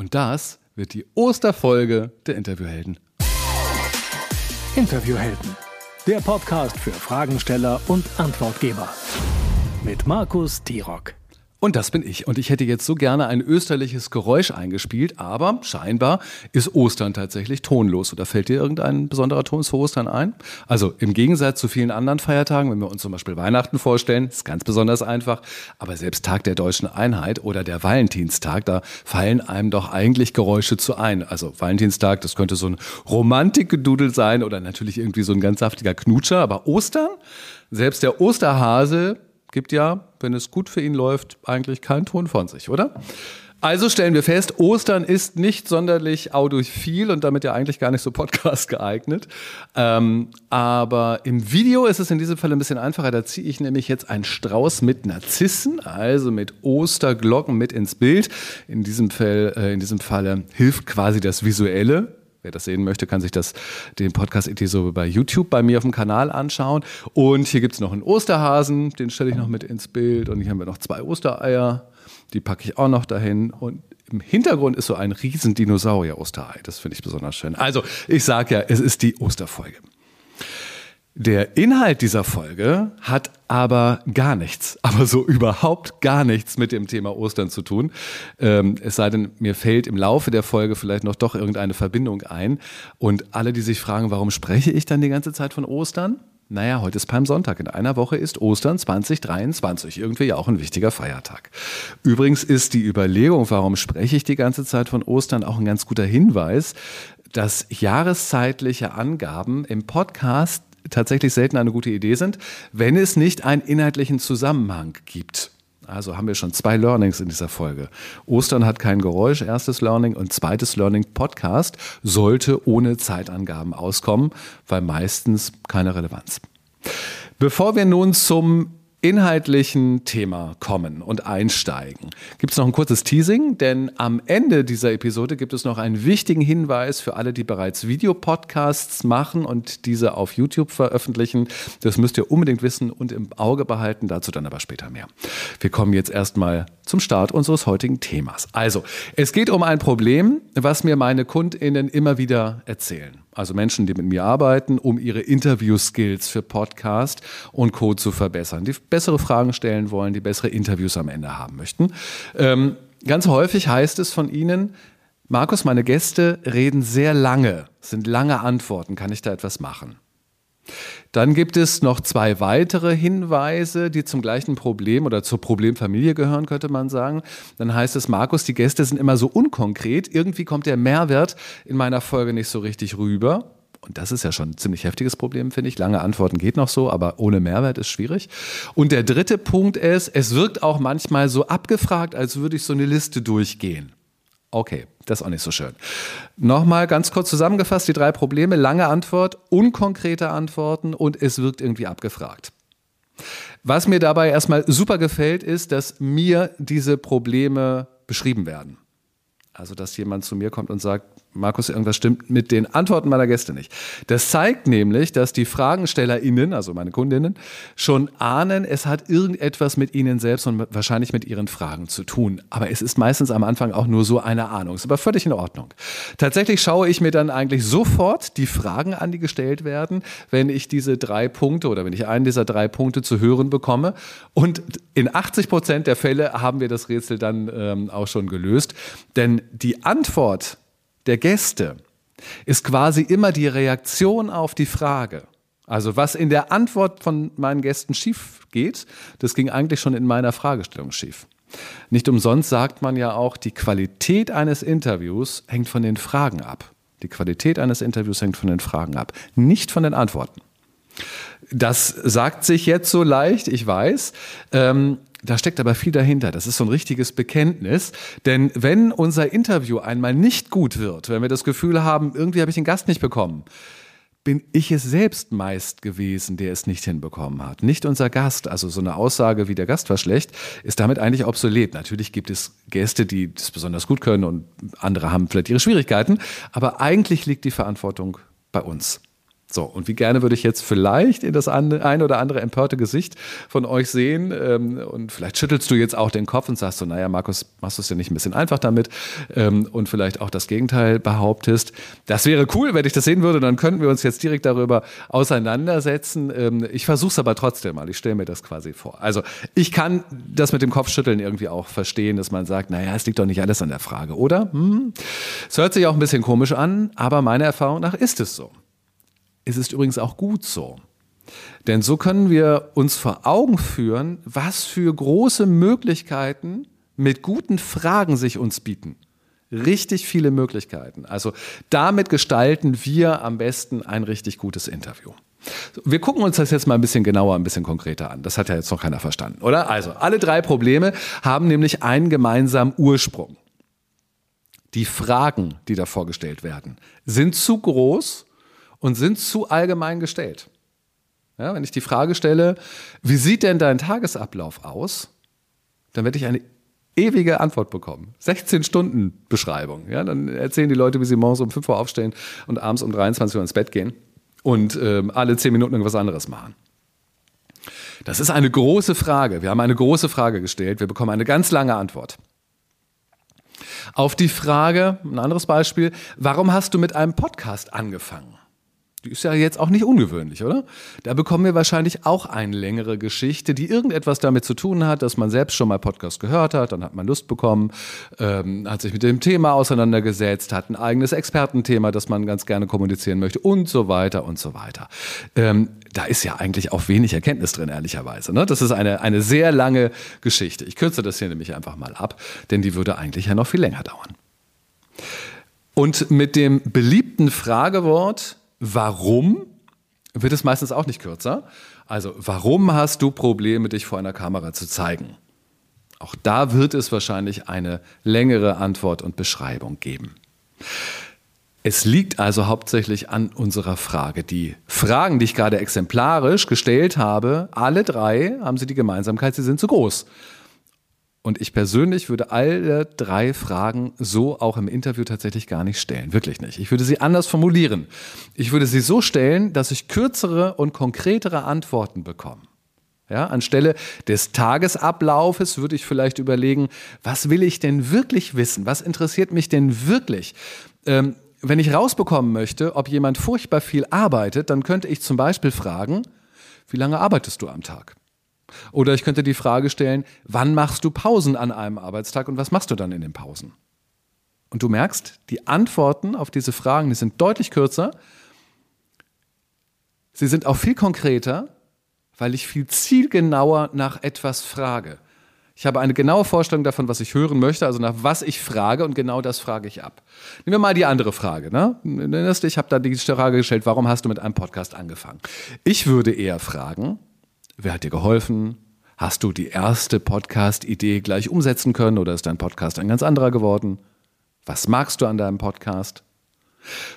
Und das wird die Osterfolge der Interviewhelden. Interviewhelden, der Podcast für Fragensteller und Antwortgeber. Mit Markus Tirock. Und das bin ich. Und ich hätte jetzt so gerne ein österliches Geräusch eingespielt, aber scheinbar ist Ostern tatsächlich tonlos. Oder fällt dir irgendein besonderer Ton zu Ostern ein? Also im Gegensatz zu vielen anderen Feiertagen, wenn wir uns zum Beispiel Weihnachten vorstellen, ist ganz besonders einfach. Aber selbst Tag der deutschen Einheit oder der Valentinstag, da fallen einem doch eigentlich Geräusche zu ein. Also Valentinstag, das könnte so ein Romantikgedudel sein oder natürlich irgendwie so ein ganz saftiger Knutscher. Aber Ostern? Selbst der Osterhase gibt ja, wenn es gut für ihn läuft, eigentlich keinen Ton von sich, oder? Also stellen wir fest, Ostern ist nicht sonderlich audiophil und damit ja eigentlich gar nicht so Podcast geeignet. Ähm, aber im Video ist es in diesem Fall ein bisschen einfacher. Da ziehe ich nämlich jetzt einen Strauß mit Narzissen, also mit Osterglocken mit ins Bild. In diesem Fall, äh, in diesem Falle hilft quasi das Visuelle. Wer das sehen möchte, kann sich das, den Podcast IT so bei YouTube bei mir auf dem Kanal anschauen. Und hier gibt es noch einen Osterhasen, den stelle ich noch mit ins Bild. Und hier haben wir noch zwei Ostereier, die packe ich auch noch dahin. Und im Hintergrund ist so ein riesen Dinosaurier-Osterei. Das finde ich besonders schön. Also, ich sage ja, es ist die Osterfolge. Der Inhalt dieser Folge hat aber gar nichts, aber so überhaupt gar nichts mit dem Thema Ostern zu tun. Ähm, es sei denn, mir fällt im Laufe der Folge vielleicht noch doch irgendeine Verbindung ein. Und alle, die sich fragen, warum spreche ich dann die ganze Zeit von Ostern? Naja, heute ist Palmsonntag. In einer Woche ist Ostern 2023. Irgendwie ja auch ein wichtiger Feiertag. Übrigens ist die Überlegung, warum spreche ich die ganze Zeit von Ostern, auch ein ganz guter Hinweis, dass jahreszeitliche Angaben im Podcast tatsächlich selten eine gute Idee sind, wenn es nicht einen inhaltlichen Zusammenhang gibt. Also haben wir schon zwei Learnings in dieser Folge. Ostern hat kein Geräusch, erstes Learning und zweites Learning Podcast sollte ohne Zeitangaben auskommen, weil meistens keine Relevanz. Bevor wir nun zum inhaltlichen Thema kommen und einsteigen, gibt es noch ein kurzes Teasing, denn am Ende dieser Episode gibt es noch einen wichtigen Hinweis für alle, die bereits Videopodcasts machen und diese auf YouTube veröffentlichen. Das müsst ihr unbedingt wissen und im Auge behalten, dazu dann aber später mehr. Wir kommen jetzt erstmal zum Start unseres heutigen Themas. Also, es geht um ein Problem, was mir meine Kundinnen immer wieder erzählen also Menschen, die mit mir arbeiten, um ihre Interview-Skills für Podcast und Co. zu verbessern, die bessere Fragen stellen wollen, die bessere Interviews am Ende haben möchten. Ähm, ganz häufig heißt es von ihnen, Markus, meine Gäste reden sehr lange, sind lange Antworten, kann ich da etwas machen? Dann gibt es noch zwei weitere Hinweise, die zum gleichen Problem oder zur Problemfamilie gehören, könnte man sagen. Dann heißt es, Markus, die Gäste sind immer so unkonkret. Irgendwie kommt der Mehrwert in meiner Folge nicht so richtig rüber. Und das ist ja schon ein ziemlich heftiges Problem, finde ich. Lange Antworten geht noch so, aber ohne Mehrwert ist schwierig. Und der dritte Punkt ist, es wirkt auch manchmal so abgefragt, als würde ich so eine Liste durchgehen. Okay, das ist auch nicht so schön. Nochmal ganz kurz zusammengefasst die drei Probleme. Lange Antwort, unkonkrete Antworten und es wirkt irgendwie abgefragt. Was mir dabei erstmal super gefällt, ist, dass mir diese Probleme beschrieben werden. Also, dass jemand zu mir kommt und sagt, Markus, irgendwas stimmt mit den Antworten meiner Gäste nicht. Das zeigt nämlich, dass die FragenstellerInnen, also meine Kundinnen, schon ahnen, es hat irgendetwas mit ihnen selbst und wahrscheinlich mit ihren Fragen zu tun. Aber es ist meistens am Anfang auch nur so eine Ahnung. Ist aber völlig in Ordnung. Tatsächlich schaue ich mir dann eigentlich sofort die Fragen an, die gestellt werden, wenn ich diese drei Punkte oder wenn ich einen dieser drei Punkte zu hören bekomme. Und in 80 Prozent der Fälle haben wir das Rätsel dann ähm, auch schon gelöst. Denn die Antwort der Gäste ist quasi immer die Reaktion auf die Frage. Also was in der Antwort von meinen Gästen schief geht, das ging eigentlich schon in meiner Fragestellung schief. Nicht umsonst sagt man ja auch, die Qualität eines Interviews hängt von den Fragen ab. Die Qualität eines Interviews hängt von den Fragen ab, nicht von den Antworten. Das sagt sich jetzt so leicht, ich weiß. Ähm, da steckt aber viel dahinter. Das ist so ein richtiges Bekenntnis. Denn wenn unser Interview einmal nicht gut wird, wenn wir das Gefühl haben, irgendwie habe ich den Gast nicht bekommen, bin ich es selbst meist gewesen, der es nicht hinbekommen hat. Nicht unser Gast. Also so eine Aussage wie der Gast war schlecht, ist damit eigentlich obsolet. Natürlich gibt es Gäste, die das besonders gut können und andere haben vielleicht ihre Schwierigkeiten. Aber eigentlich liegt die Verantwortung bei uns. So, und wie gerne würde ich jetzt vielleicht in das ein oder andere empörte Gesicht von euch sehen. Ähm, und vielleicht schüttelst du jetzt auch den Kopf und sagst so, naja, Markus, machst du es ja nicht ein bisschen einfach damit? Ähm, und vielleicht auch das Gegenteil behauptest. Das wäre cool, wenn ich das sehen würde, dann könnten wir uns jetzt direkt darüber auseinandersetzen. Ähm, ich versuche es aber trotzdem mal, ich stelle mir das quasi vor. Also ich kann das mit dem Kopfschütteln irgendwie auch verstehen, dass man sagt, naja, es liegt doch nicht alles an der Frage, oder? Hm. Es hört sich auch ein bisschen komisch an, aber meiner Erfahrung nach ist es so. Es ist übrigens auch gut so. Denn so können wir uns vor Augen führen, was für große Möglichkeiten mit guten Fragen sich uns bieten. Richtig viele Möglichkeiten. Also damit gestalten wir am besten ein richtig gutes Interview. Wir gucken uns das jetzt mal ein bisschen genauer, ein bisschen konkreter an. Das hat ja jetzt noch keiner verstanden, oder? Also, alle drei Probleme haben nämlich einen gemeinsamen Ursprung. Die Fragen, die da vorgestellt werden, sind zu groß und sind zu allgemein gestellt. Ja, wenn ich die Frage stelle, wie sieht denn dein Tagesablauf aus, dann werde ich eine ewige Antwort bekommen. 16 Stunden Beschreibung. Ja, dann erzählen die Leute, wie sie morgens um 5 Uhr aufstehen und abends um 23 Uhr ins Bett gehen und ähm, alle 10 Minuten irgendwas anderes machen. Das ist eine große Frage. Wir haben eine große Frage gestellt. Wir bekommen eine ganz lange Antwort. Auf die Frage, ein anderes Beispiel, warum hast du mit einem Podcast angefangen? Die ist ja jetzt auch nicht ungewöhnlich, oder? Da bekommen wir wahrscheinlich auch eine längere Geschichte, die irgendetwas damit zu tun hat, dass man selbst schon mal Podcast gehört hat, dann hat man Lust bekommen, ähm, hat sich mit dem Thema auseinandergesetzt, hat ein eigenes Expertenthema, das man ganz gerne kommunizieren möchte und so weiter und so weiter. Ähm, da ist ja eigentlich auch wenig Erkenntnis drin, ehrlicherweise. Ne? Das ist eine, eine sehr lange Geschichte. Ich kürze das hier nämlich einfach mal ab, denn die würde eigentlich ja noch viel länger dauern. Und mit dem beliebten Fragewort, Warum wird es meistens auch nicht kürzer. Also, warum hast du Probleme, dich vor einer Kamera zu zeigen? Auch da wird es wahrscheinlich eine längere Antwort und Beschreibung geben. Es liegt also hauptsächlich an unserer Frage. Die Fragen, die ich gerade exemplarisch gestellt habe, alle drei haben sie die Gemeinsamkeit, sie sind zu groß. Und ich persönlich würde alle drei Fragen so auch im Interview tatsächlich gar nicht stellen. Wirklich nicht. Ich würde sie anders formulieren. Ich würde sie so stellen, dass ich kürzere und konkretere Antworten bekomme. Ja, anstelle des Tagesablaufes würde ich vielleicht überlegen, was will ich denn wirklich wissen? Was interessiert mich denn wirklich? Ähm, wenn ich rausbekommen möchte, ob jemand furchtbar viel arbeitet, dann könnte ich zum Beispiel fragen, wie lange arbeitest du am Tag? Oder ich könnte die Frage stellen, wann machst du Pausen an einem Arbeitstag und was machst du dann in den Pausen? Und du merkst, die Antworten auf diese Fragen, die sind deutlich kürzer. Sie sind auch viel konkreter, weil ich viel zielgenauer nach etwas frage. Ich habe eine genaue Vorstellung davon, was ich hören möchte, also nach was ich frage und genau das frage ich ab. Nehmen wir mal die andere Frage. Ne? Ich habe da die Frage gestellt, warum hast du mit einem Podcast angefangen? Ich würde eher fragen, Wer hat dir geholfen? Hast du die erste Podcast-Idee gleich umsetzen können oder ist dein Podcast ein ganz anderer geworden? Was magst du an deinem Podcast?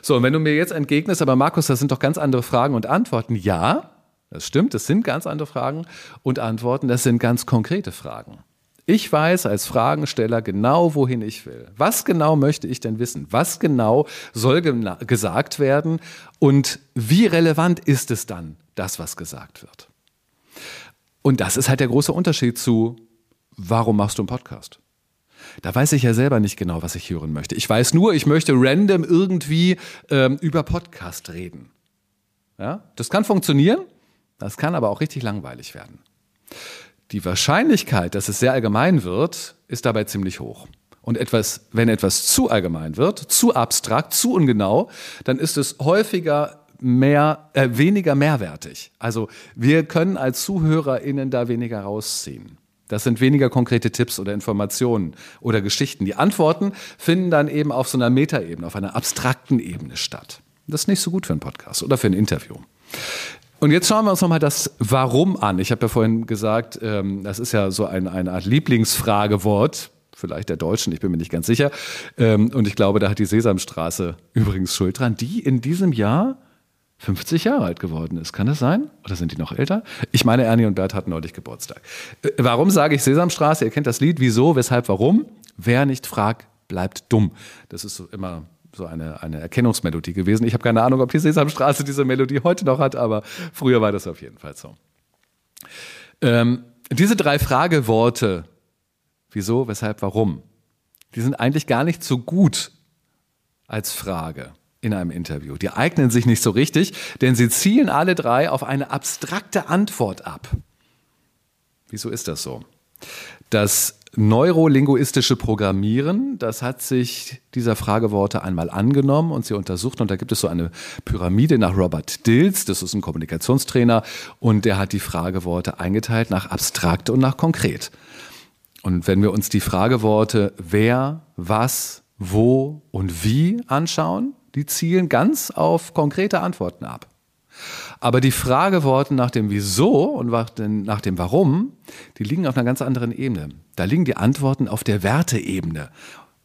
So, und wenn du mir jetzt entgegnest, aber Markus, das sind doch ganz andere Fragen und Antworten. Ja, das stimmt, das sind ganz andere Fragen und Antworten, das sind ganz konkrete Fragen. Ich weiß als Fragensteller genau, wohin ich will. Was genau möchte ich denn wissen? Was genau soll gesagt werden? Und wie relevant ist es dann, das, was gesagt wird? Und das ist halt der große Unterschied zu, warum machst du einen Podcast? Da weiß ich ja selber nicht genau, was ich hören möchte. Ich weiß nur, ich möchte random irgendwie ähm, über Podcast reden. Ja? Das kann funktionieren, das kann aber auch richtig langweilig werden. Die Wahrscheinlichkeit, dass es sehr allgemein wird, ist dabei ziemlich hoch. Und etwas, wenn etwas zu allgemein wird, zu abstrakt, zu ungenau, dann ist es häufiger mehr, äh, weniger mehrwertig. Also wir können als ZuhörerInnen da weniger rausziehen. Das sind weniger konkrete Tipps oder Informationen oder Geschichten. Die Antworten finden dann eben auf so einer Metaebene, auf einer abstrakten Ebene statt. Das ist nicht so gut für einen Podcast oder für ein Interview. Und jetzt schauen wir uns nochmal das Warum an. Ich habe ja vorhin gesagt, ähm, das ist ja so ein, eine Art Lieblingsfragewort, vielleicht der Deutschen, ich bin mir nicht ganz sicher. Ähm, und ich glaube, da hat die Sesamstraße übrigens Schuld dran, die in diesem Jahr 50 Jahre alt geworden ist. Kann das sein? Oder sind die noch älter? Ich meine, Ernie und Bert hatten neulich Geburtstag. Äh, warum sage ich Sesamstraße? Ihr kennt das Lied. Wieso, weshalb, warum? Wer nicht fragt, bleibt dumm. Das ist so immer so eine, eine Erkennungsmelodie gewesen. Ich habe keine Ahnung, ob die Sesamstraße diese Melodie heute noch hat, aber früher war das auf jeden Fall so. Ähm, diese drei Frageworte, wieso, weshalb, warum, die sind eigentlich gar nicht so gut als Frage in einem Interview. Die eignen sich nicht so richtig, denn sie zielen alle drei auf eine abstrakte Antwort ab. Wieso ist das so? Das neurolinguistische Programmieren, das hat sich dieser Frageworte einmal angenommen und sie untersucht. Und da gibt es so eine Pyramide nach Robert Dills, das ist ein Kommunikationstrainer, und der hat die Frageworte eingeteilt nach abstrakt und nach konkret. Und wenn wir uns die Frageworte wer, was, wo und wie anschauen, die zielen ganz auf konkrete Antworten ab. Aber die Frageworte nach dem Wieso und nach dem Warum, die liegen auf einer ganz anderen Ebene. Da liegen die Antworten auf der Werteebene.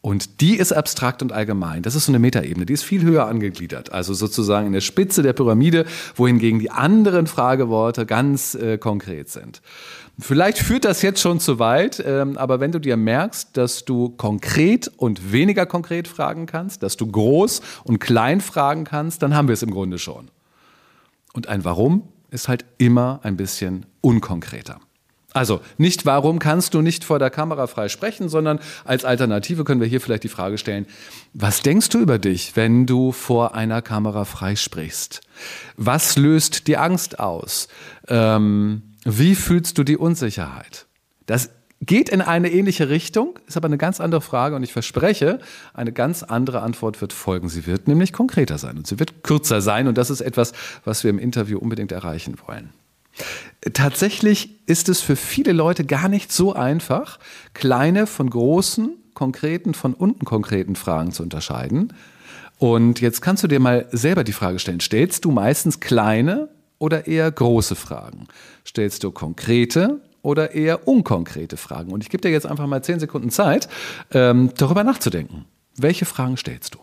Und die ist abstrakt und allgemein. Das ist so eine Metaebene, die ist viel höher angegliedert. Also sozusagen in der Spitze der Pyramide, wohingegen die anderen Frageworte ganz äh, konkret sind. Vielleicht führt das jetzt schon zu weit, ähm, aber wenn du dir merkst, dass du konkret und weniger konkret fragen kannst, dass du groß und klein fragen kannst, dann haben wir es im Grunde schon. Und ein Warum ist halt immer ein bisschen unkonkreter. Also nicht warum kannst du nicht vor der Kamera frei sprechen, sondern als Alternative können wir hier vielleicht die Frage stellen, was denkst du über dich, wenn du vor einer Kamera frei sprichst? Was löst die Angst aus? Ähm, wie fühlst du die Unsicherheit? Das geht in eine ähnliche Richtung, ist aber eine ganz andere Frage und ich verspreche, eine ganz andere Antwort wird folgen. Sie wird nämlich konkreter sein und sie wird kürzer sein und das ist etwas, was wir im Interview unbedingt erreichen wollen. Tatsächlich ist es für viele Leute gar nicht so einfach, kleine von großen, konkreten von unkonkreten Fragen zu unterscheiden. Und jetzt kannst du dir mal selber die Frage stellen, stellst du meistens kleine oder eher große Fragen? Stellst du konkrete oder eher unkonkrete Fragen? Und ich gebe dir jetzt einfach mal zehn Sekunden Zeit, ähm, darüber nachzudenken. Welche Fragen stellst du?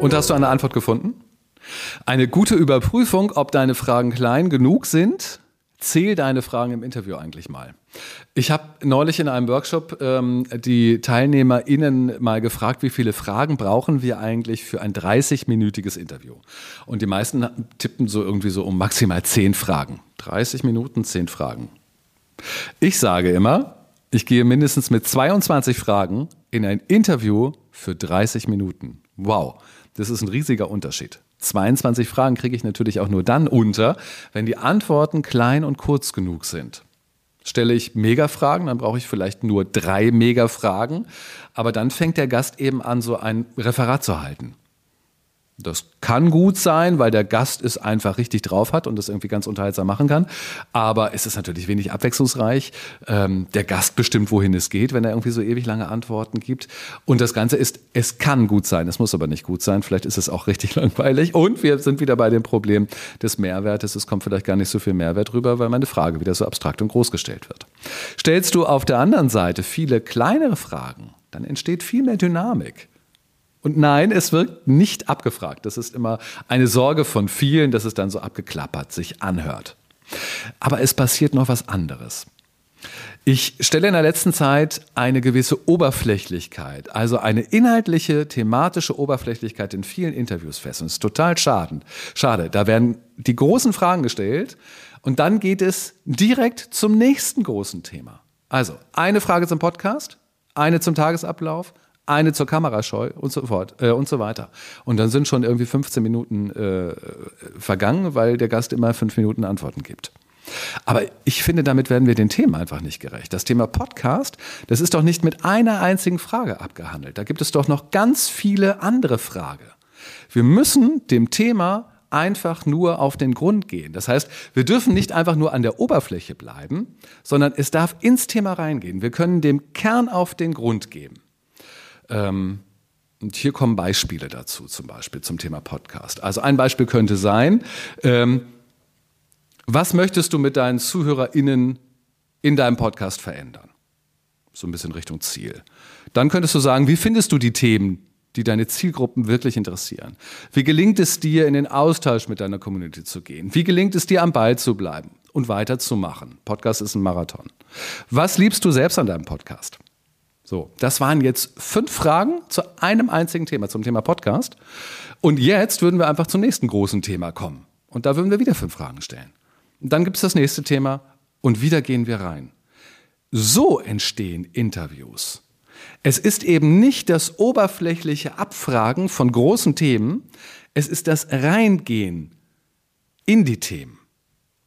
Und hast du eine Antwort gefunden? Eine gute Überprüfung, ob deine Fragen klein genug sind, Zähl deine Fragen im Interview eigentlich mal. Ich habe neulich in einem Workshop ähm, die TeilnehmerInnen mal gefragt, wie viele Fragen brauchen wir eigentlich für ein 30-minütiges Interview? Und die meisten tippen so irgendwie so um maximal 10 Fragen. 30 Minuten, 10 Fragen. Ich sage immer, ich gehe mindestens mit 22 Fragen in ein Interview für 30 Minuten. Wow, das ist ein riesiger Unterschied. 22 Fragen kriege ich natürlich auch nur dann unter, wenn die Antworten klein und kurz genug sind. Stelle ich Mega-Fragen, dann brauche ich vielleicht nur drei Mega-Fragen, aber dann fängt der Gast eben an, so ein Referat zu halten. Das kann gut sein, weil der Gast es einfach richtig drauf hat und das irgendwie ganz unterhaltsam machen kann. Aber es ist natürlich wenig abwechslungsreich. Ähm, der Gast bestimmt, wohin es geht, wenn er irgendwie so ewig lange Antworten gibt. Und das Ganze ist, es kann gut sein, es muss aber nicht gut sein. Vielleicht ist es auch richtig langweilig. Und wir sind wieder bei dem Problem des Mehrwertes. Es kommt vielleicht gar nicht so viel Mehrwert rüber, weil meine Frage wieder so abstrakt und groß gestellt wird. Stellst du auf der anderen Seite viele kleinere Fragen, dann entsteht viel mehr Dynamik. Und nein, es wirkt nicht abgefragt. Das ist immer eine Sorge von vielen, dass es dann so abgeklappert sich anhört. Aber es passiert noch was anderes. Ich stelle in der letzten Zeit eine gewisse Oberflächlichkeit, also eine inhaltliche, thematische Oberflächlichkeit in vielen Interviews fest. Und es ist total schade. Schade. Da werden die großen Fragen gestellt und dann geht es direkt zum nächsten großen Thema. Also eine Frage zum Podcast, eine zum Tagesablauf, eine zur Kamerascheu und so fort äh, und so weiter. Und dann sind schon irgendwie 15 Minuten äh, vergangen, weil der Gast immer fünf Minuten Antworten gibt. Aber ich finde, damit werden wir den Themen einfach nicht gerecht. Das Thema Podcast, das ist doch nicht mit einer einzigen Frage abgehandelt. Da gibt es doch noch ganz viele andere Fragen. Wir müssen dem Thema einfach nur auf den Grund gehen. Das heißt, wir dürfen nicht einfach nur an der Oberfläche bleiben, sondern es darf ins Thema reingehen. Wir können dem Kern auf den Grund geben. Ähm, und hier kommen Beispiele dazu, zum Beispiel zum Thema Podcast. Also ein Beispiel könnte sein, ähm, was möchtest du mit deinen ZuhörerInnen in deinem Podcast verändern? So ein bisschen Richtung Ziel. Dann könntest du sagen, wie findest du die Themen, die deine Zielgruppen wirklich interessieren? Wie gelingt es dir, in den Austausch mit deiner Community zu gehen? Wie gelingt es dir, am Ball zu bleiben und weiterzumachen? Podcast ist ein Marathon. Was liebst du selbst an deinem Podcast? So, das waren jetzt fünf Fragen zu einem einzigen Thema, zum Thema Podcast. Und jetzt würden wir einfach zum nächsten großen Thema kommen. Und da würden wir wieder fünf Fragen stellen. Und dann gibt es das nächste Thema und wieder gehen wir rein. So entstehen Interviews. Es ist eben nicht das oberflächliche Abfragen von großen Themen, es ist das Reingehen in die Themen.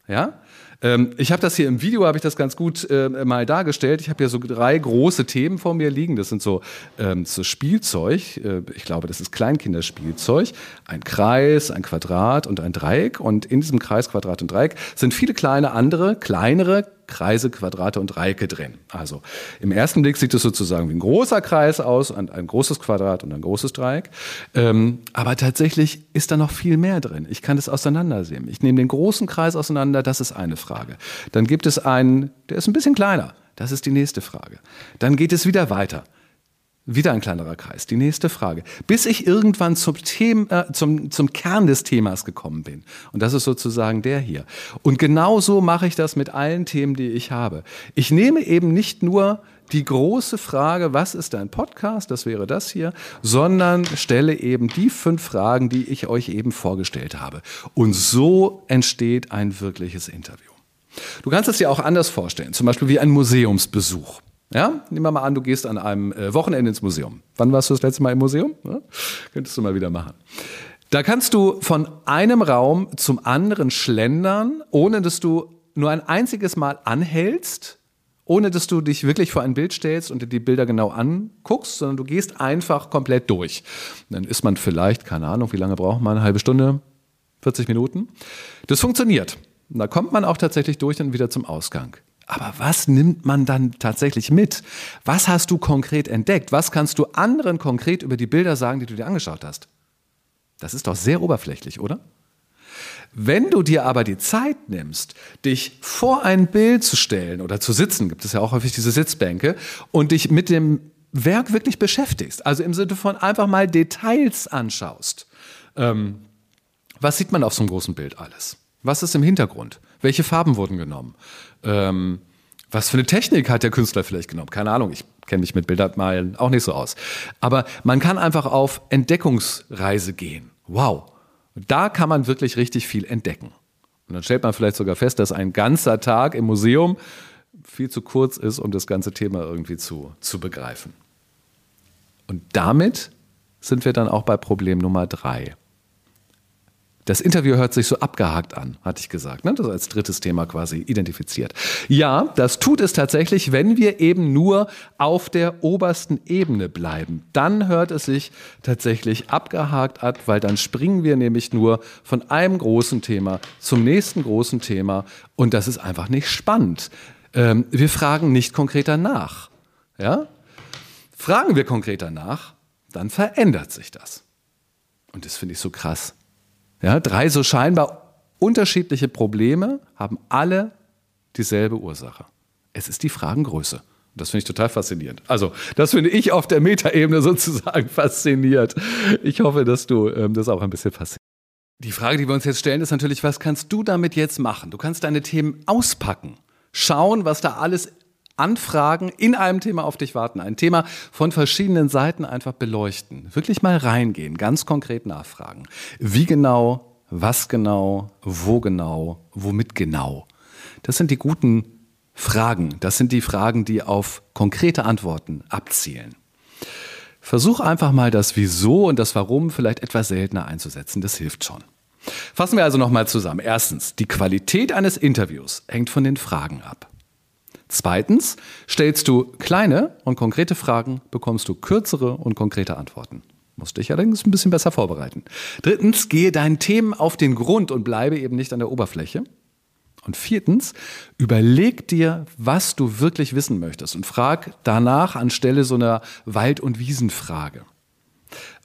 Ja? Ähm, ich habe das hier im Video, habe ich das ganz gut äh, mal dargestellt. Ich habe hier so drei große Themen vor mir liegen. Das sind so, ähm, so Spielzeug. Äh, ich glaube, das ist Kleinkinderspielzeug. Ein Kreis, ein Quadrat und ein Dreieck. Und in diesem Kreis, Quadrat und Dreieck sind viele kleine andere, kleinere Kreise, Quadrate und Dreiecke drin. Also im ersten Blick sieht es sozusagen wie ein großer Kreis aus, ein, ein großes Quadrat und ein großes Dreieck. Ähm, aber tatsächlich ist da noch viel mehr drin. Ich kann das auseinandersehen. Ich nehme den großen Kreis auseinander, das ist eine Frage. Dann gibt es einen, der ist ein bisschen kleiner. Das ist die nächste Frage. Dann geht es wieder weiter. Wieder ein kleinerer Kreis. Die nächste Frage. Bis ich irgendwann zum, Thema, äh, zum, zum Kern des Themas gekommen bin. Und das ist sozusagen der hier. Und genauso mache ich das mit allen Themen, die ich habe. Ich nehme eben nicht nur die große Frage, was ist ein Podcast, das wäre das hier, sondern stelle eben die fünf Fragen, die ich euch eben vorgestellt habe. Und so entsteht ein wirkliches Interview. Du kannst es dir auch anders vorstellen, zum Beispiel wie ein Museumsbesuch. Ja, nehmen wir mal an, du gehst an einem äh, Wochenende ins Museum. Wann warst du das letzte Mal im Museum? Ja? Könntest du mal wieder machen. Da kannst du von einem Raum zum anderen schlendern, ohne dass du nur ein einziges Mal anhältst, ohne dass du dich wirklich vor ein Bild stellst und dir die Bilder genau anguckst, sondern du gehst einfach komplett durch. Dann ist man vielleicht, keine Ahnung, wie lange braucht man? Eine halbe Stunde, 40 Minuten. Das funktioniert. Da kommt man auch tatsächlich durch und wieder zum Ausgang. Aber was nimmt man dann tatsächlich mit? Was hast du konkret entdeckt? Was kannst du anderen konkret über die Bilder sagen, die du dir angeschaut hast? Das ist doch sehr oberflächlich, oder? Wenn du dir aber die Zeit nimmst, dich vor ein Bild zu stellen oder zu sitzen, gibt es ja auch häufig diese Sitzbänke, und dich mit dem Werk wirklich beschäftigst, also im Sinne von einfach mal Details anschaust, ähm, was sieht man auf so einem großen Bild alles? Was ist im Hintergrund? Welche Farben wurden genommen? Ähm, was für eine Technik hat der Künstler vielleicht genommen? Keine Ahnung, ich kenne mich mit Bildermalen auch nicht so aus. Aber man kann einfach auf Entdeckungsreise gehen. Wow. Da kann man wirklich richtig viel entdecken. Und dann stellt man vielleicht sogar fest, dass ein ganzer Tag im Museum viel zu kurz ist, um das ganze Thema irgendwie zu, zu begreifen. Und damit sind wir dann auch bei Problem Nummer drei. Das Interview hört sich so abgehakt an, hatte ich gesagt. Ne? Das als drittes Thema quasi identifiziert. Ja, das tut es tatsächlich, wenn wir eben nur auf der obersten Ebene bleiben. Dann hört es sich tatsächlich abgehakt an, weil dann springen wir nämlich nur von einem großen Thema zum nächsten großen Thema und das ist einfach nicht spannend. Ähm, wir fragen nicht konkreter nach. Ja? Fragen wir konkreter nach, dann verändert sich das. Und das finde ich so krass. Ja, drei so scheinbar unterschiedliche Probleme haben alle dieselbe Ursache. Es ist die Fragengröße. Das finde ich total faszinierend. Also, das finde ich auf der Metaebene sozusagen fasziniert. Ich hoffe, dass du ähm, das auch ein bisschen faszinierst. Die Frage, die wir uns jetzt stellen, ist natürlich, was kannst du damit jetzt machen? Du kannst deine Themen auspacken, schauen, was da alles Anfragen in einem Thema auf dich warten. Ein Thema von verschiedenen Seiten einfach beleuchten. Wirklich mal reingehen, ganz konkret nachfragen. Wie genau, was genau, wo genau, womit genau. Das sind die guten Fragen. Das sind die Fragen, die auf konkrete Antworten abzielen. Versuch einfach mal das Wieso und das Warum vielleicht etwas seltener einzusetzen. Das hilft schon. Fassen wir also nochmal zusammen. Erstens, die Qualität eines Interviews hängt von den Fragen ab. Zweitens, stellst du kleine und konkrete Fragen, bekommst du kürzere und konkrete Antworten. Musst dich allerdings ein bisschen besser vorbereiten. Drittens, gehe deinen Themen auf den Grund und bleibe eben nicht an der Oberfläche. Und viertens, überleg dir, was du wirklich wissen möchtest und frag danach anstelle so einer Wald- und Wiesenfrage.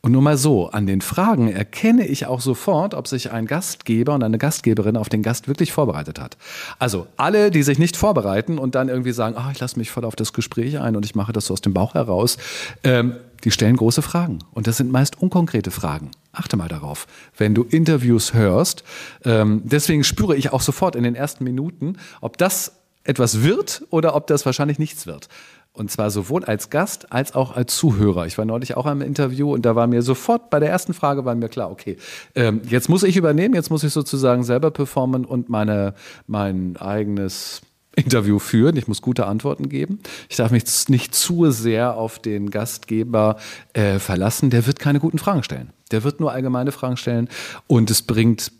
Und nur mal so, an den Fragen erkenne ich auch sofort, ob sich ein Gastgeber und eine Gastgeberin auf den Gast wirklich vorbereitet hat. Also alle, die sich nicht vorbereiten und dann irgendwie sagen, oh, ich lasse mich voll auf das Gespräch ein und ich mache das so aus dem Bauch heraus, ähm, die stellen große Fragen. Und das sind meist unkonkrete Fragen. Achte mal darauf, wenn du Interviews hörst. Ähm, deswegen spüre ich auch sofort in den ersten Minuten, ob das etwas wird oder ob das wahrscheinlich nichts wird. Und zwar sowohl als Gast als auch als Zuhörer. Ich war neulich auch am Interview und da war mir sofort bei der ersten Frage war mir klar, okay, ähm, jetzt muss ich übernehmen, jetzt muss ich sozusagen selber performen und meine, mein eigenes Interview führen. Ich muss gute Antworten geben. Ich darf mich nicht zu sehr auf den Gastgeber äh, verlassen. Der wird keine guten Fragen stellen. Der wird nur allgemeine Fragen stellen und es bringt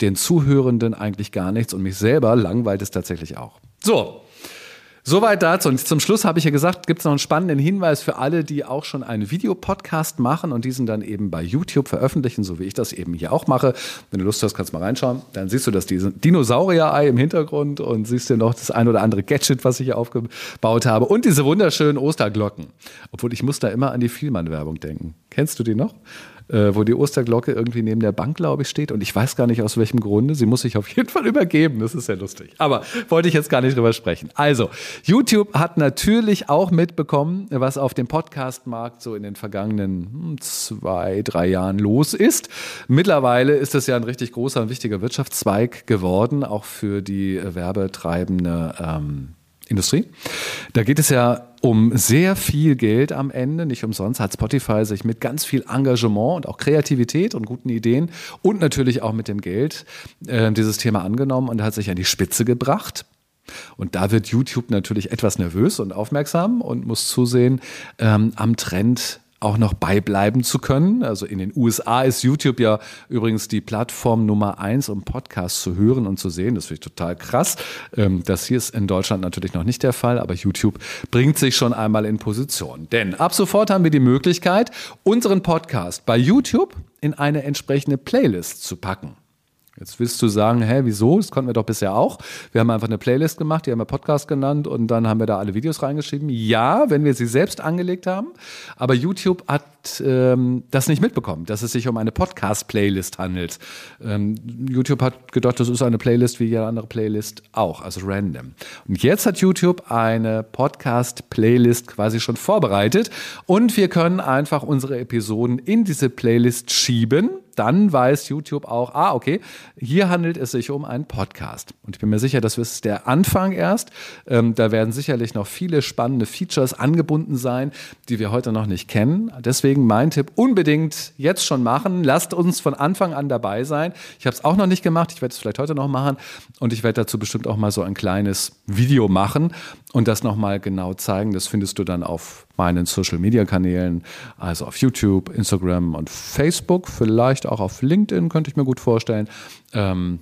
den Zuhörenden eigentlich gar nichts und mich selber langweilt es tatsächlich auch. So, Soweit dazu. Und zum Schluss habe ich ja gesagt, gibt es noch einen spannenden Hinweis für alle, die auch schon einen Videopodcast machen und diesen dann eben bei YouTube veröffentlichen, so wie ich das eben hier auch mache. Wenn du Lust hast, kannst du mal reinschauen. Dann siehst du das Dinosaurier-Ei im Hintergrund und siehst dir noch das ein oder andere Gadget, was ich hier aufgebaut habe und diese wunderschönen Osterglocken. Obwohl ich muss da immer an die Vielmann-Werbung denken. Kennst du die noch? Äh, wo die Osterglocke irgendwie neben der Bank, glaube ich, steht. Und ich weiß gar nicht aus welchem Grunde. Sie muss sich auf jeden Fall übergeben. Das ist ja lustig. Aber wollte ich jetzt gar nicht drüber sprechen. Also, YouTube hat natürlich auch mitbekommen, was auf dem Podcast-Markt so in den vergangenen hm, zwei, drei Jahren los ist. Mittlerweile ist das ja ein richtig großer und wichtiger Wirtschaftszweig geworden, auch für die werbetreibende ähm, Industrie. Da geht es ja um sehr viel Geld am Ende. Nicht umsonst hat Spotify sich mit ganz viel Engagement und auch Kreativität und guten Ideen und natürlich auch mit dem Geld äh, dieses Thema angenommen und hat sich an die Spitze gebracht. Und da wird YouTube natürlich etwas nervös und aufmerksam und muss zusehen, ähm, am Trend auch noch beibleiben zu können. Also in den USA ist YouTube ja übrigens die Plattform Nummer eins, um Podcasts zu hören und zu sehen. Das finde ich total krass. Ähm, das hier ist in Deutschland natürlich noch nicht der Fall, aber YouTube bringt sich schon einmal in Position. Denn ab sofort haben wir die Möglichkeit, unseren Podcast bei YouTube in eine entsprechende Playlist zu packen. Jetzt willst du sagen, hä, wieso? Das konnten wir doch bisher auch. Wir haben einfach eine Playlist gemacht, die haben wir Podcast genannt und dann haben wir da alle Videos reingeschrieben. Ja, wenn wir sie selbst angelegt haben. Aber YouTube hat ähm, das nicht mitbekommen, dass es sich um eine Podcast-Playlist handelt. Ähm, YouTube hat gedacht, das ist eine Playlist wie jede andere Playlist auch, also random. Und jetzt hat YouTube eine Podcast-Playlist quasi schon vorbereitet und wir können einfach unsere Episoden in diese Playlist schieben dann weiß YouTube auch, ah, okay, hier handelt es sich um einen Podcast. Und ich bin mir sicher, das ist der Anfang erst. Ähm, da werden sicherlich noch viele spannende Features angebunden sein, die wir heute noch nicht kennen. Deswegen mein Tipp, unbedingt jetzt schon machen. Lasst uns von Anfang an dabei sein. Ich habe es auch noch nicht gemacht. Ich werde es vielleicht heute noch machen. Und ich werde dazu bestimmt auch mal so ein kleines Video machen und das nochmal genau zeigen. Das findest du dann auf meinen Social-Media-Kanälen, also auf YouTube, Instagram und Facebook, vielleicht auch auf LinkedIn, könnte ich mir gut vorstellen. Ähm,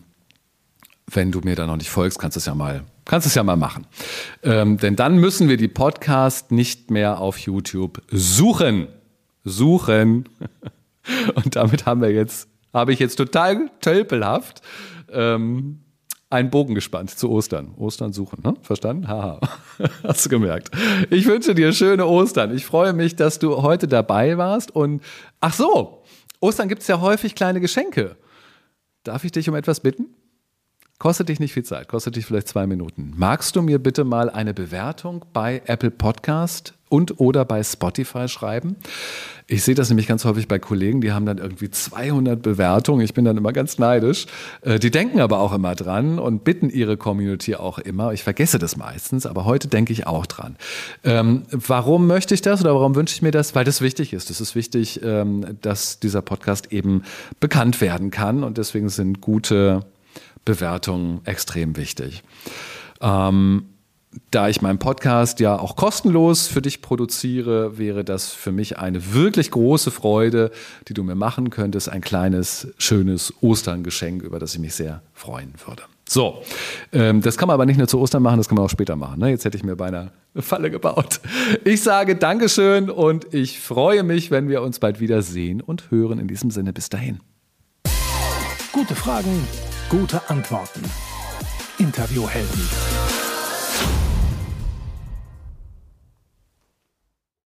wenn du mir da noch nicht folgst, kannst du es ja mal, kannst es ja mal machen. Ähm, denn dann müssen wir die Podcast nicht mehr auf YouTube suchen. Suchen. Und damit haben wir jetzt, habe ich jetzt total tölpelhaft ähm, einen Bogen gespannt zu Ostern. Ostern suchen, ne? Verstanden? Haha. Hast du gemerkt. Ich wünsche dir schöne Ostern. Ich freue mich, dass du heute dabei warst. Und ach so, Ostern gibt es ja häufig kleine Geschenke. Darf ich dich um etwas bitten? Kostet dich nicht viel Zeit, kostet dich vielleicht zwei Minuten. Magst du mir bitte mal eine Bewertung bei Apple Podcast und oder bei Spotify schreiben? Ich sehe das nämlich ganz häufig bei Kollegen, die haben dann irgendwie 200 Bewertungen. Ich bin dann immer ganz neidisch. Äh, die denken aber auch immer dran und bitten ihre Community auch immer. Ich vergesse das meistens, aber heute denke ich auch dran. Ähm, warum möchte ich das oder warum wünsche ich mir das? Weil das wichtig ist. Es ist wichtig, ähm, dass dieser Podcast eben bekannt werden kann und deswegen sind gute Bewertungen extrem wichtig. Ähm, da ich meinen Podcast ja auch kostenlos für dich produziere, wäre das für mich eine wirklich große Freude, die du mir machen könntest. Ein kleines, schönes Osterngeschenk, über das ich mich sehr freuen würde. So, ähm, das kann man aber nicht nur zu Ostern machen, das kann man auch später machen. Ne? Jetzt hätte ich mir beinahe eine Falle gebaut. Ich sage Dankeschön und ich freue mich, wenn wir uns bald wieder sehen und hören. In diesem Sinne, bis dahin. Gute Fragen Gute Antworten. Interviewhelden.